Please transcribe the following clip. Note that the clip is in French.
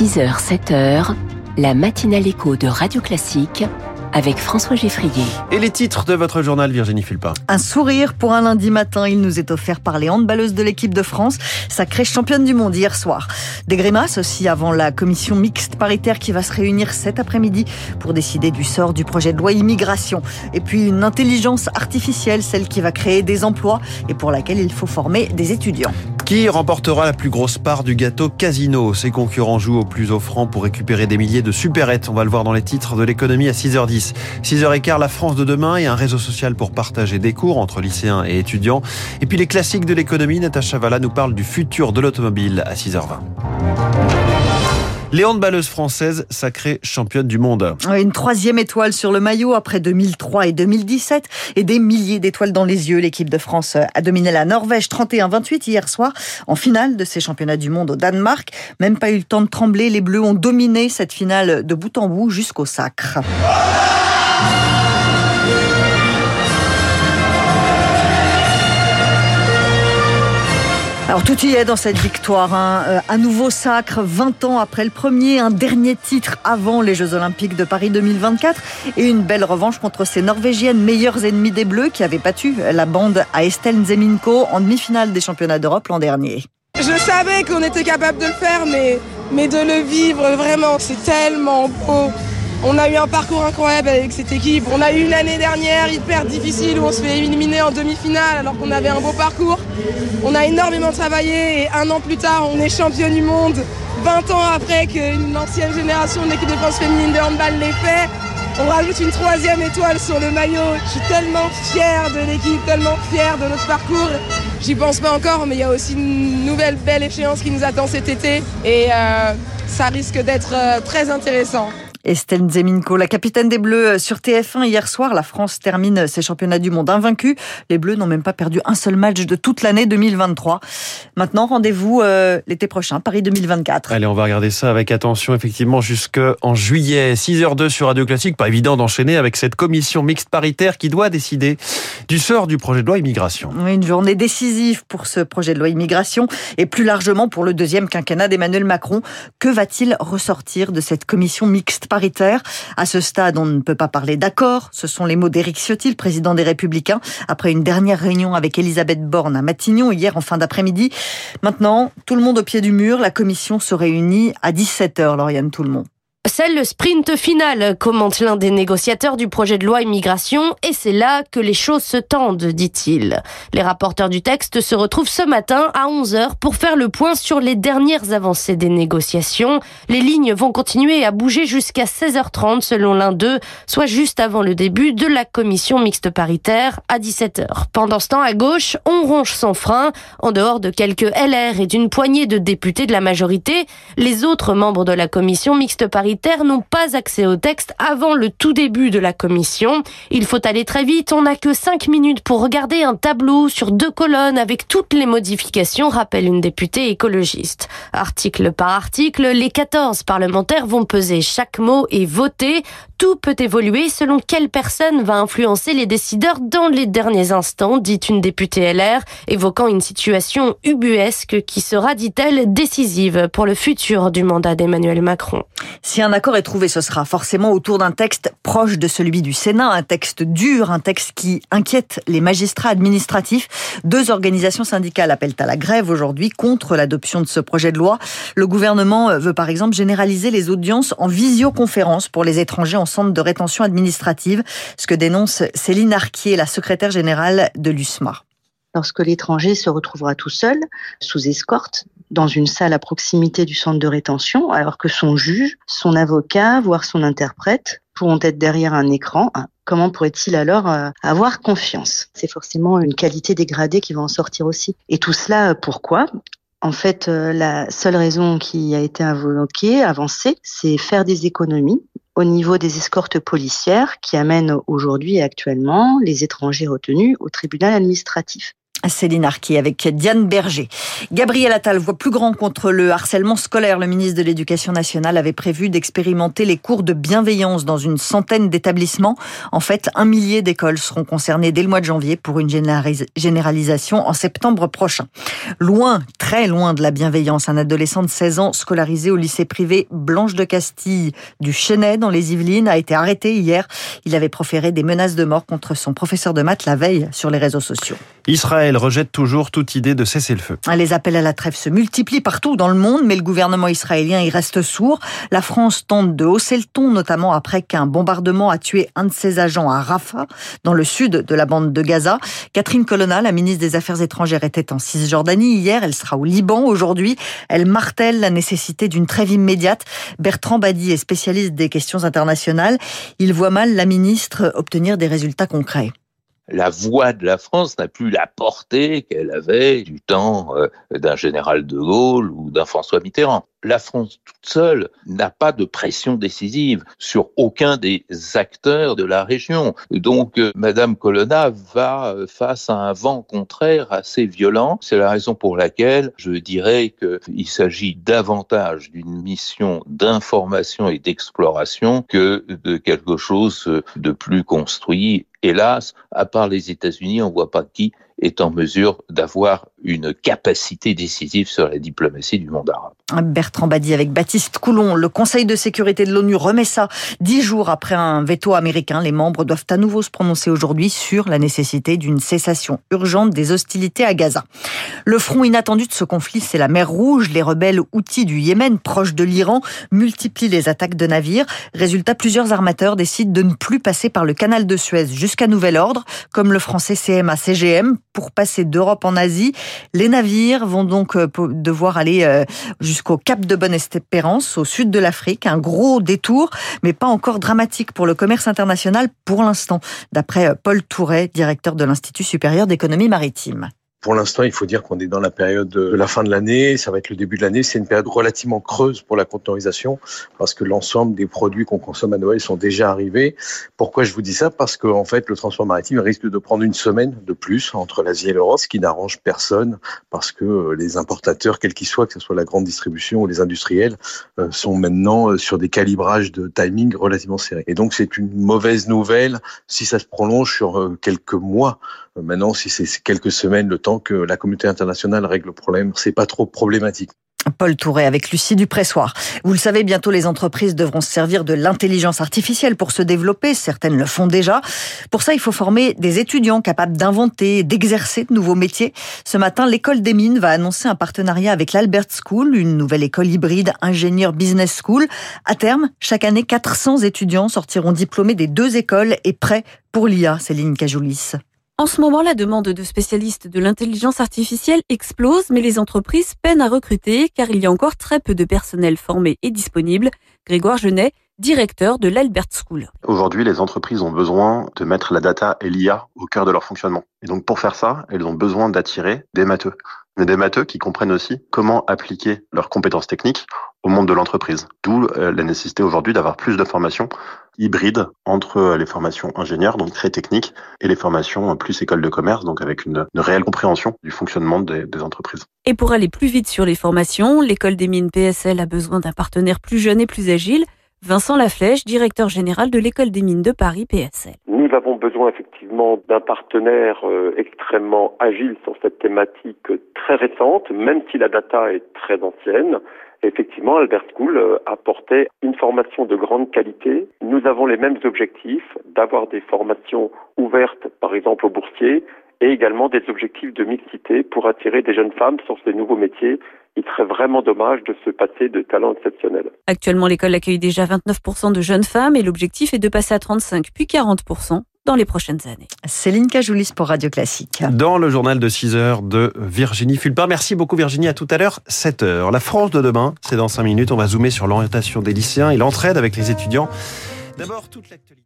6h, 7h, la matinale écho de Radio Classique avec François Geffrier. Et les titres de votre journal, Virginie Fulpin? Un sourire pour un lundi matin, il nous est offert par les handballeuses de l'équipe de France, sacrée championne du monde hier soir. Des grimaces aussi avant la commission mixte paritaire qui va se réunir cet après-midi pour décider du sort du projet de loi immigration. Et puis une intelligence artificielle, celle qui va créer des emplois et pour laquelle il faut former des étudiants. Qui remportera la plus grosse part du gâteau Casino? Ses concurrents jouent au plus offrant pour récupérer des milliers de supérettes. On va le voir dans les titres de l'économie à 6h10. 6h15, la France de demain et un réseau social pour partager des cours entre lycéens et étudiants. Et puis les classiques de l'économie, Natacha Valla nous parle du futur de l'automobile à 6h20. Les handballeuses françaises sacrées championnes du monde. Une troisième étoile sur le maillot après 2003 et 2017 et des milliers d'étoiles dans les yeux. L'équipe de France a dominé la Norvège 31-28 hier soir en finale de ces championnats du monde au Danemark. Même pas eu le temps de trembler, les Bleus ont dominé cette finale de bout en bout jusqu'au sacre. Alors tout y est dans cette victoire. Hein. Euh, un nouveau sacre 20 ans après le premier, un dernier titre avant les Jeux Olympiques de Paris 2024 et une belle revanche contre ces Norvégiennes meilleures ennemies des Bleus qui avaient battu la bande à Estelle Zeminko en demi-finale des championnats d'Europe l'an dernier. Je savais qu'on était capable de le faire, mais, mais de le vivre vraiment, c'est tellement beau. On a eu un parcours incroyable avec cette équipe. On a eu une année dernière hyper difficile où on se fait éliminer en demi-finale alors qu'on avait un beau parcours. On a énormément travaillé et un an plus tard, on est champion du monde. 20 ans après qu'une ancienne génération de l'équipe de France féminine de handball l'ait fait. On rajoute une troisième étoile sur le maillot. Je suis tellement fière de l'équipe, tellement fière de notre parcours. J'y pense pas encore, mais il y a aussi une nouvelle belle échéance qui nous attend cet été et euh, ça risque d'être euh, très intéressant. Estelle Zeminko, la capitaine des Bleus euh, sur TF1 hier soir. La France termine ses championnats du monde invaincus. Les Bleus n'ont même pas perdu un seul match de toute l'année 2023. Maintenant, rendez-vous euh, l'été prochain, Paris 2024. Allez, on va regarder ça avec attention, effectivement, jusqu'en juillet. 6h02 sur Radio Classique. Pas évident d'enchaîner avec cette commission mixte paritaire qui doit décider du sort du projet de loi immigration. Une journée décisive pour ce projet de loi immigration et plus largement pour le deuxième quinquennat d'Emmanuel Macron. Que va-t-il ressortir de cette commission mixte paritaire. À ce stade, on ne peut pas parler d'accord. Ce sont les mots d'Éric Ciotti, le président des Républicains, après une dernière réunion avec Elisabeth Borne à Matignon hier en fin d'après-midi. Maintenant, tout le monde au pied du mur. La commission se réunit à 17h, Lauriane Tout le monde. C'est le sprint final, commente l'un des négociateurs du projet de loi immigration, et c'est là que les choses se tendent, dit-il. Les rapporteurs du texte se retrouvent ce matin à 11h pour faire le point sur les dernières avancées des négociations. Les lignes vont continuer à bouger jusqu'à 16h30 selon l'un d'eux, soit juste avant le début de la commission mixte paritaire à 17h. Pendant ce temps, à gauche, on ronge sans frein. En dehors de quelques LR et d'une poignée de députés de la majorité, les autres membres de la commission mixte paritaire n'ont pas accès au texte avant le tout début de la commission. Il faut aller très vite, on n'a que 5 minutes pour regarder un tableau sur deux colonnes avec toutes les modifications, rappelle une députée écologiste. Article par article, les 14 parlementaires vont peser chaque mot et voter. Tout peut évoluer selon quelle personne va influencer les décideurs dans les derniers instants, dit une députée LR, évoquant une situation ubuesque qui sera, dit-elle, décisive pour le futur du mandat d'Emmanuel Macron. Un accord est trouvé, ce sera forcément autour d'un texte proche de celui du Sénat, un texte dur, un texte qui inquiète les magistrats administratifs. Deux organisations syndicales appellent à la grève aujourd'hui contre l'adoption de ce projet de loi. Le gouvernement veut par exemple généraliser les audiences en visioconférence pour les étrangers en centre de rétention administrative, ce que dénonce Céline Arquier, la secrétaire générale de l'USMA lorsque l'étranger se retrouvera tout seul, sous escorte, dans une salle à proximité du centre de rétention, alors que son juge, son avocat, voire son interprète pourront être derrière un écran. Ah, comment pourrait-il alors euh, avoir confiance? C'est forcément une qualité dégradée qui va en sortir aussi. Et tout cela, pourquoi? En fait, euh, la seule raison qui a été invoquée, avancée, c'est faire des économies au niveau des escortes policières qui amènent aujourd'hui et actuellement les étrangers retenus au tribunal administratif. Céline Arqui avec Diane Berger. Gabriel Attal voit plus grand contre le harcèlement scolaire. Le ministre de l'Éducation nationale avait prévu d'expérimenter les cours de bienveillance dans une centaine d'établissements. En fait, un millier d'écoles seront concernées dès le mois de janvier pour une généralisation en septembre prochain. Loin, très loin de la bienveillance, un adolescent de 16 ans scolarisé au lycée privé Blanche de Castille du Chenet dans les Yvelines a été arrêté hier. Il avait proféré des menaces de mort contre son professeur de maths la veille sur les réseaux sociaux. Israël rejette toujours toute idée de cesser le feu. Les appels à la trêve se multiplient partout dans le monde, mais le gouvernement israélien y reste sourd. La France tente de hausser le ton, notamment après qu'un bombardement a tué un de ses agents à Rafah, dans le sud de la bande de Gaza. Catherine Colonna, la ministre des Affaires étrangères, était en Cisjordanie hier. Elle sera au Liban aujourd'hui. Elle martèle la nécessité d'une trêve immédiate. Bertrand Badi est spécialiste des questions internationales. Il voit mal la ministre obtenir des résultats concrets la voix de la France n'a plus la portée qu'elle avait du temps euh, d'un général de Gaulle ou d'un François Mitterrand. La France toute seule n'a pas de pression décisive sur aucun des acteurs de la région. Donc, euh, Madame Colonna va euh, face à un vent contraire assez violent. C'est la raison pour laquelle je dirais qu'il s'agit davantage d'une mission d'information et d'exploration que de quelque chose de plus construit hélas, à part les États-Unis, on voit pas qui est en mesure d'avoir une capacité décisive sur la diplomatie du monde arabe. Bertrand Badi avec Baptiste Coulon. Le Conseil de sécurité de l'ONU remet ça dix jours après un veto américain. Les membres doivent à nouveau se prononcer aujourd'hui sur la nécessité d'une cessation urgente des hostilités à Gaza. Le front inattendu de ce conflit, c'est la mer Rouge. Les rebelles outils du Yémen, proches de l'Iran, multiplient les attaques de navires. Résultat, plusieurs armateurs décident de ne plus passer par le canal de Suez jusqu'à nouvel ordre, comme le français CMA-CGM, pour passer d'Europe en Asie. Les navires vont donc euh, devoir aller euh, jusqu'au Cap de Bonne-Espérance, au sud de l'Afrique. Un gros détour, mais pas encore dramatique pour le commerce international pour l'instant, d'après euh, Paul Touret, directeur de l'Institut supérieur d'économie maritime. Pour l'instant, il faut dire qu'on est dans la période de la fin de l'année, ça va être le début de l'année. C'est une période relativement creuse pour la conteneurisation parce que l'ensemble des produits qu'on consomme à Noël sont déjà arrivés. Pourquoi je vous dis ça? Parce qu'en en fait, le transport maritime risque de prendre une semaine de plus entre l'Asie et l'Europe, ce qui n'arrange personne parce que euh, les importateurs, quels qu'ils soient, que ce soit la grande distribution ou les industriels, euh, sont maintenant euh, sur des calibrages de timing relativement serrés. Et donc, c'est une mauvaise nouvelle si ça se prolonge sur quelques mois. Maintenant, si c'est quelques semaines, le temps que la communauté internationale règle le problème, c'est pas trop problématique. Paul Touré avec Lucie Dupressoir. Vous le savez, bientôt les entreprises devront se servir de l'intelligence artificielle pour se développer. Certaines le font déjà. Pour ça, il faut former des étudiants capables d'inventer, d'exercer de nouveaux métiers. Ce matin, l'école des mines va annoncer un partenariat avec l'Albert School, une nouvelle école hybride ingénieur business school. À terme, chaque année, 400 étudiants sortiront diplômés des deux écoles et prêts pour l'IA, Céline Cajoulis. En ce moment, la demande de spécialistes de l'intelligence artificielle explose, mais les entreprises peinent à recruter car il y a encore très peu de personnel formé et disponible. Grégoire Genet, directeur de l'Albert School. Aujourd'hui, les entreprises ont besoin de mettre la data et l'IA au cœur de leur fonctionnement. Et donc, pour faire ça, elles ont besoin d'attirer des matheux. Mais des matheux qui comprennent aussi comment appliquer leurs compétences techniques au monde de l'entreprise. D'où euh, la nécessité aujourd'hui d'avoir plus de formations hybrides entre euh, les formations ingénieurs, donc très techniques, et les formations plus école de commerce, donc avec une, réelle compréhension du fonctionnement des, des entreprises. Et pour aller plus vite sur les formations, l'école des mines PSL a besoin d'un partenaire plus jeune et plus agile. Vincent Laflèche, directeur général de l'école des mines de Paris PSL. Nous avons besoin effectivement d'un partenaire euh, extrêmement agile sur cette thématique très récente, même si la data est très ancienne. Effectivement, Albert School euh, apportait une formation de grande qualité. Nous avons les mêmes objectifs d'avoir des formations ouvertes, par exemple aux boursiers, et également des objectifs de mixité pour attirer des jeunes femmes sur ces nouveaux métiers. Il serait vraiment dommage de se passer de talents exceptionnels. Actuellement, l'école accueille déjà 29% de jeunes femmes et l'objectif est de passer à 35 puis 40% dans les prochaines années. Céline Cajoulis pour Radio Classique. Dans le journal de 6 heures de Virginie Fulpin. Merci beaucoup Virginie, à tout à l'heure, 7 heures. La France de demain, c'est dans 5 minutes. On va zoomer sur l'orientation des lycéens et l'entraide avec les étudiants. D'abord, toute l'actualité.